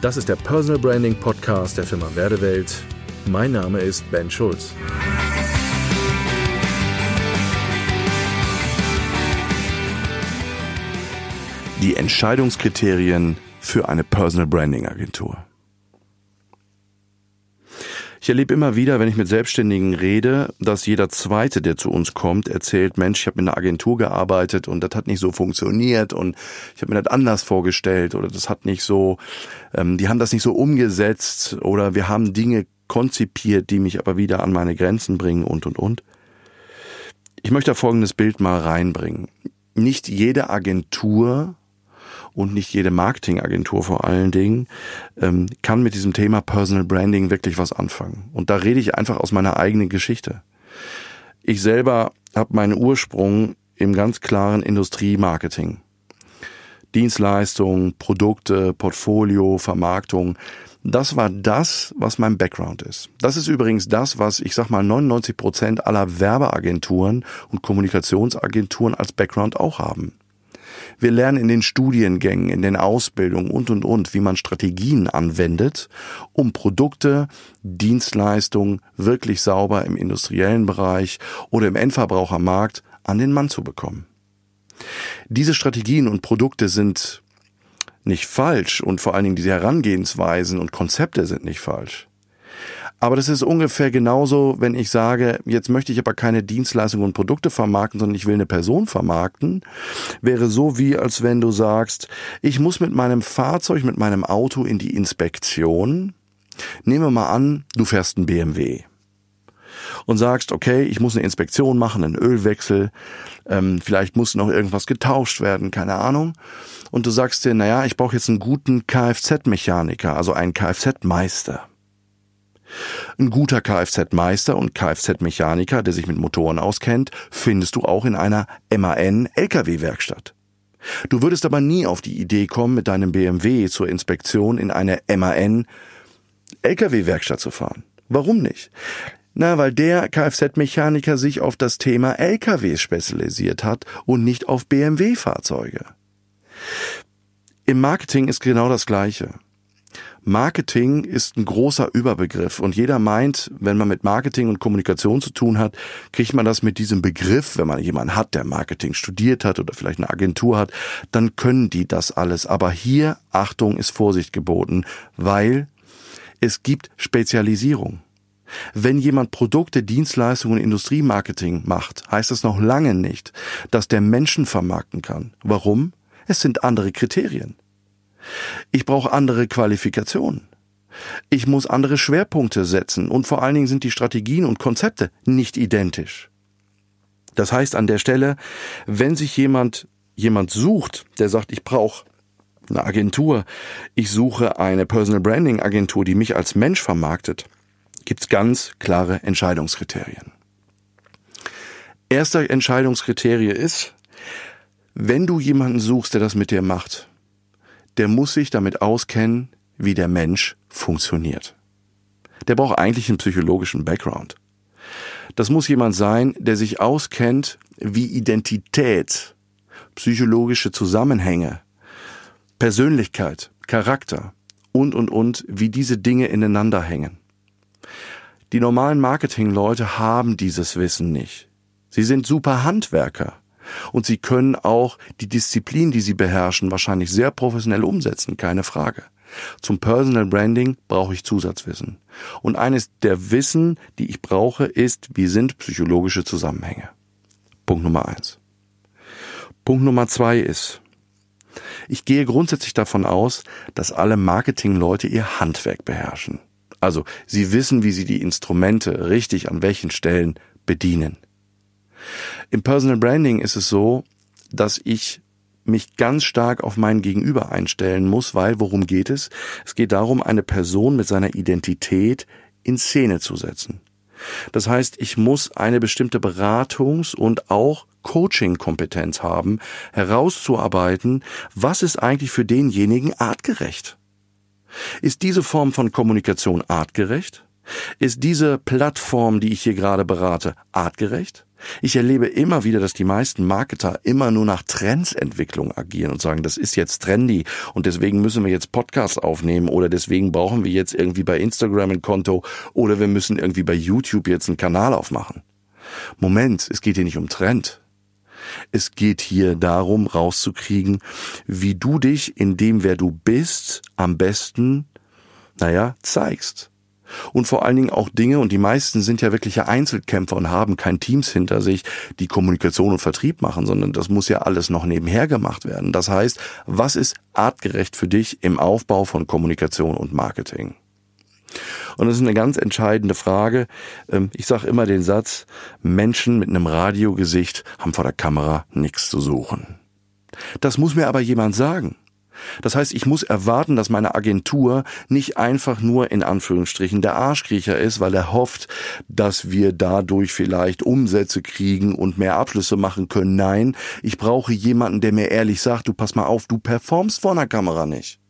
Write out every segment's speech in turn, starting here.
Das ist der Personal Branding Podcast der Firma Werdewelt. Mein Name ist Ben Schulz. Die Entscheidungskriterien für eine Personal Branding Agentur. Ich erlebe immer wieder, wenn ich mit Selbstständigen rede, dass jeder Zweite, der zu uns kommt, erzählt, Mensch, ich habe mit einer Agentur gearbeitet und das hat nicht so funktioniert und ich habe mir das anders vorgestellt oder das hat nicht so, ähm, die haben das nicht so umgesetzt oder wir haben Dinge konzipiert, die mich aber wieder an meine Grenzen bringen und und und. Ich möchte da folgendes Bild mal reinbringen. Nicht jede Agentur und nicht jede Marketingagentur vor allen Dingen ähm, kann mit diesem Thema Personal Branding wirklich was anfangen. Und da rede ich einfach aus meiner eigenen Geschichte. Ich selber habe meinen Ursprung im ganz klaren Industriemarketing. Dienstleistungen, Produkte, Portfolio, Vermarktung. Das war das, was mein Background ist. Das ist übrigens das, was ich sag mal 99 Prozent aller Werbeagenturen und Kommunikationsagenturen als Background auch haben. Wir lernen in den Studiengängen, in den Ausbildungen und, und, und, wie man Strategien anwendet, um Produkte, Dienstleistungen wirklich sauber im industriellen Bereich oder im Endverbrauchermarkt an den Mann zu bekommen. Diese Strategien und Produkte sind nicht falsch und vor allen Dingen diese Herangehensweisen und Konzepte sind nicht falsch. Aber das ist ungefähr genauso, wenn ich sage, jetzt möchte ich aber keine Dienstleistungen und Produkte vermarkten, sondern ich will eine Person vermarkten, wäre so wie, als wenn du sagst, ich muss mit meinem Fahrzeug, mit meinem Auto in die Inspektion. Nehmen wir mal an, du fährst einen BMW und sagst, okay, ich muss eine Inspektion machen, einen Ölwechsel, ähm, vielleicht muss noch irgendwas getauscht werden, keine Ahnung. Und du sagst dir, naja, ich brauche jetzt einen guten Kfz-Mechaniker, also einen Kfz-Meister. Ein guter Kfz-Meister und Kfz-Mechaniker, der sich mit Motoren auskennt, findest du auch in einer MAN-LKW-Werkstatt. Du würdest aber nie auf die Idee kommen, mit deinem BMW zur Inspektion in eine MAN-LKW-Werkstatt zu fahren. Warum nicht? Na, weil der Kfz-Mechaniker sich auf das Thema LKW spezialisiert hat und nicht auf BMW-Fahrzeuge. Im Marketing ist genau das Gleiche. Marketing ist ein großer Überbegriff und jeder meint, wenn man mit Marketing und Kommunikation zu tun hat, kriegt man das mit diesem Begriff, wenn man jemanden hat, der Marketing studiert hat oder vielleicht eine Agentur hat, dann können die das alles. Aber hier, Achtung, ist Vorsicht geboten, weil es gibt Spezialisierung. Wenn jemand Produkte, Dienstleistungen, Industriemarketing macht, heißt das noch lange nicht, dass der Menschen vermarkten kann. Warum? Es sind andere Kriterien. Ich brauche andere Qualifikationen. Ich muss andere Schwerpunkte setzen und vor allen Dingen sind die Strategien und Konzepte nicht identisch. Das heißt an der Stelle, wenn sich jemand jemand sucht, der sagt, ich brauche eine Agentur, ich suche eine Personal Branding Agentur, die mich als Mensch vermarktet, gibt's ganz klare Entscheidungskriterien. Erster Entscheidungskriterium ist, wenn du jemanden suchst, der das mit dir macht, der muss sich damit auskennen, wie der Mensch funktioniert. Der braucht eigentlich einen psychologischen Background. Das muss jemand sein, der sich auskennt, wie Identität, psychologische Zusammenhänge, Persönlichkeit, Charakter und, und, und, wie diese Dinge ineinander hängen. Die normalen Marketingleute haben dieses Wissen nicht. Sie sind super Handwerker. Und sie können auch die Disziplin, die sie beherrschen, wahrscheinlich sehr professionell umsetzen, keine Frage. Zum Personal Branding brauche ich Zusatzwissen. Und eines der Wissen, die ich brauche, ist, wie sind psychologische Zusammenhänge. Punkt Nummer eins. Punkt Nummer zwei ist, ich gehe grundsätzlich davon aus, dass alle Marketingleute ihr Handwerk beherrschen. Also sie wissen, wie sie die Instrumente richtig an welchen Stellen bedienen. Im Personal Branding ist es so, dass ich mich ganz stark auf mein Gegenüber einstellen muss, weil worum geht es? Es geht darum, eine Person mit seiner Identität in Szene zu setzen. Das heißt, ich muss eine bestimmte Beratungs- und auch Coaching-Kompetenz haben, herauszuarbeiten, was ist eigentlich für denjenigen artgerecht. Ist diese Form von Kommunikation artgerecht? Ist diese Plattform, die ich hier gerade berate, artgerecht? Ich erlebe immer wieder, dass die meisten Marketer immer nur nach Trendsentwicklung agieren und sagen, das ist jetzt trendy und deswegen müssen wir jetzt Podcasts aufnehmen oder deswegen brauchen wir jetzt irgendwie bei Instagram ein Konto oder wir müssen irgendwie bei YouTube jetzt einen Kanal aufmachen. Moment, es geht hier nicht um Trend. Es geht hier darum, rauszukriegen, wie du dich in dem, wer du bist, am besten, naja, zeigst und vor allen Dingen auch Dinge, und die meisten sind ja wirkliche Einzelkämpfer und haben kein Teams hinter sich, die Kommunikation und Vertrieb machen, sondern das muss ja alles noch nebenher gemacht werden. Das heißt, was ist artgerecht für dich im Aufbau von Kommunikation und Marketing? Und das ist eine ganz entscheidende Frage. Ähm, ich sage immer den Satz, Menschen mit einem Radiogesicht haben vor der Kamera nichts zu suchen. Das muss mir aber jemand sagen. Das heißt, ich muss erwarten, dass meine Agentur nicht einfach nur in Anführungsstrichen der Arschkriecher ist, weil er hofft, dass wir dadurch vielleicht Umsätze kriegen und mehr Abschlüsse machen können. Nein, ich brauche jemanden, der mir ehrlich sagt, du pass mal auf, du performst vor einer Kamera nicht.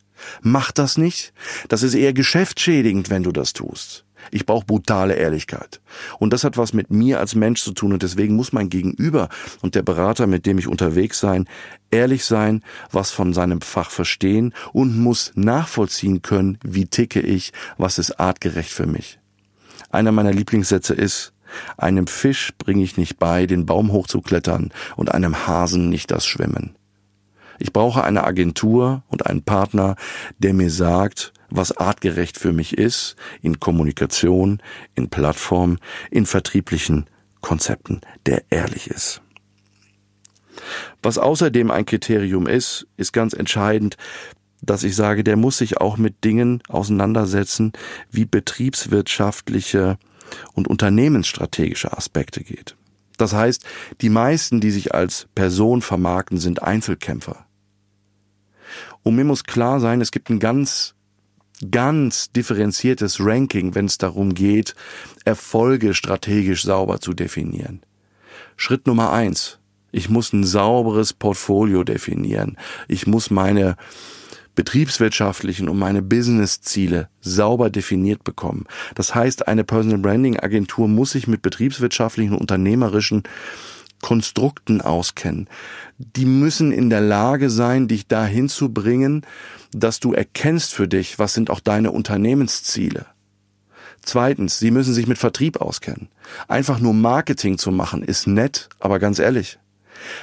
Mach das nicht. Das ist eher geschäftsschädigend, wenn du das tust. Ich brauche brutale Ehrlichkeit. Und das hat was mit mir als Mensch zu tun. Und deswegen muss mein Gegenüber und der Berater, mit dem ich unterwegs sein, ehrlich sein, was von seinem Fach verstehen und muss nachvollziehen können, wie ticke ich, was ist artgerecht für mich. Einer meiner Lieblingssätze ist, einem Fisch bringe ich nicht bei, den Baum hochzuklettern und einem Hasen nicht das Schwimmen. Ich brauche eine Agentur und einen Partner, der mir sagt, was artgerecht für mich ist, in Kommunikation, in Plattform, in vertrieblichen Konzepten, der ehrlich ist. Was außerdem ein Kriterium ist, ist ganz entscheidend, dass ich sage, der muss sich auch mit Dingen auseinandersetzen, wie betriebswirtschaftliche und unternehmensstrategische Aspekte geht. Das heißt, die meisten, die sich als Person vermarkten, sind Einzelkämpfer. Und mir muss klar sein, es gibt ein ganz ganz differenziertes Ranking, wenn es darum geht, Erfolge strategisch sauber zu definieren. Schritt Nummer eins. Ich muss ein sauberes Portfolio definieren. Ich muss meine betriebswirtschaftlichen und meine Business-Ziele sauber definiert bekommen. Das heißt, eine Personal Branding Agentur muss sich mit betriebswirtschaftlichen und unternehmerischen Konstrukten auskennen. Die müssen in der Lage sein, dich dahin zu bringen, dass du erkennst für dich, was sind auch deine Unternehmensziele. Zweitens, sie müssen sich mit Vertrieb auskennen. Einfach nur Marketing zu machen ist nett, aber ganz ehrlich.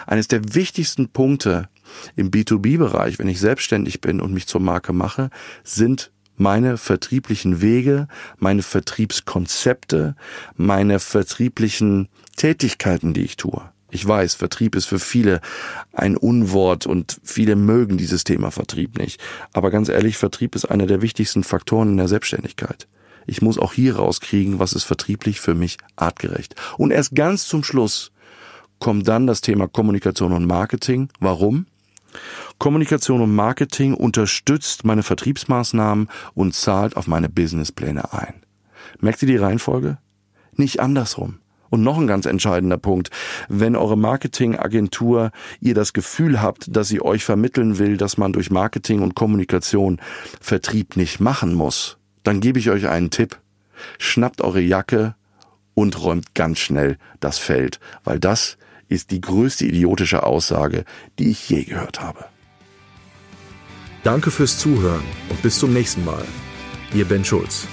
Eines der wichtigsten Punkte im B2B-Bereich, wenn ich selbstständig bin und mich zur Marke mache, sind meine vertrieblichen Wege, meine Vertriebskonzepte, meine vertrieblichen Tätigkeiten, die ich tue. Ich weiß, Vertrieb ist für viele ein Unwort und viele mögen dieses Thema Vertrieb nicht. Aber ganz ehrlich, Vertrieb ist einer der wichtigsten Faktoren in der Selbstständigkeit. Ich muss auch hier rauskriegen, was ist vertrieblich für mich artgerecht. Und erst ganz zum Schluss kommt dann das Thema Kommunikation und Marketing. Warum? Kommunikation und Marketing unterstützt meine Vertriebsmaßnahmen und zahlt auf meine Businesspläne ein. Merkt ihr die Reihenfolge? Nicht andersrum. Und noch ein ganz entscheidender Punkt. Wenn eure Marketingagentur ihr das Gefühl habt, dass sie euch vermitteln will, dass man durch Marketing und Kommunikation Vertrieb nicht machen muss, dann gebe ich euch einen Tipp. Schnappt eure Jacke und räumt ganz schnell das Feld, weil das ist die größte idiotische Aussage, die ich je gehört habe. Danke fürs Zuhören und bis zum nächsten Mal. Ihr Ben Schulz.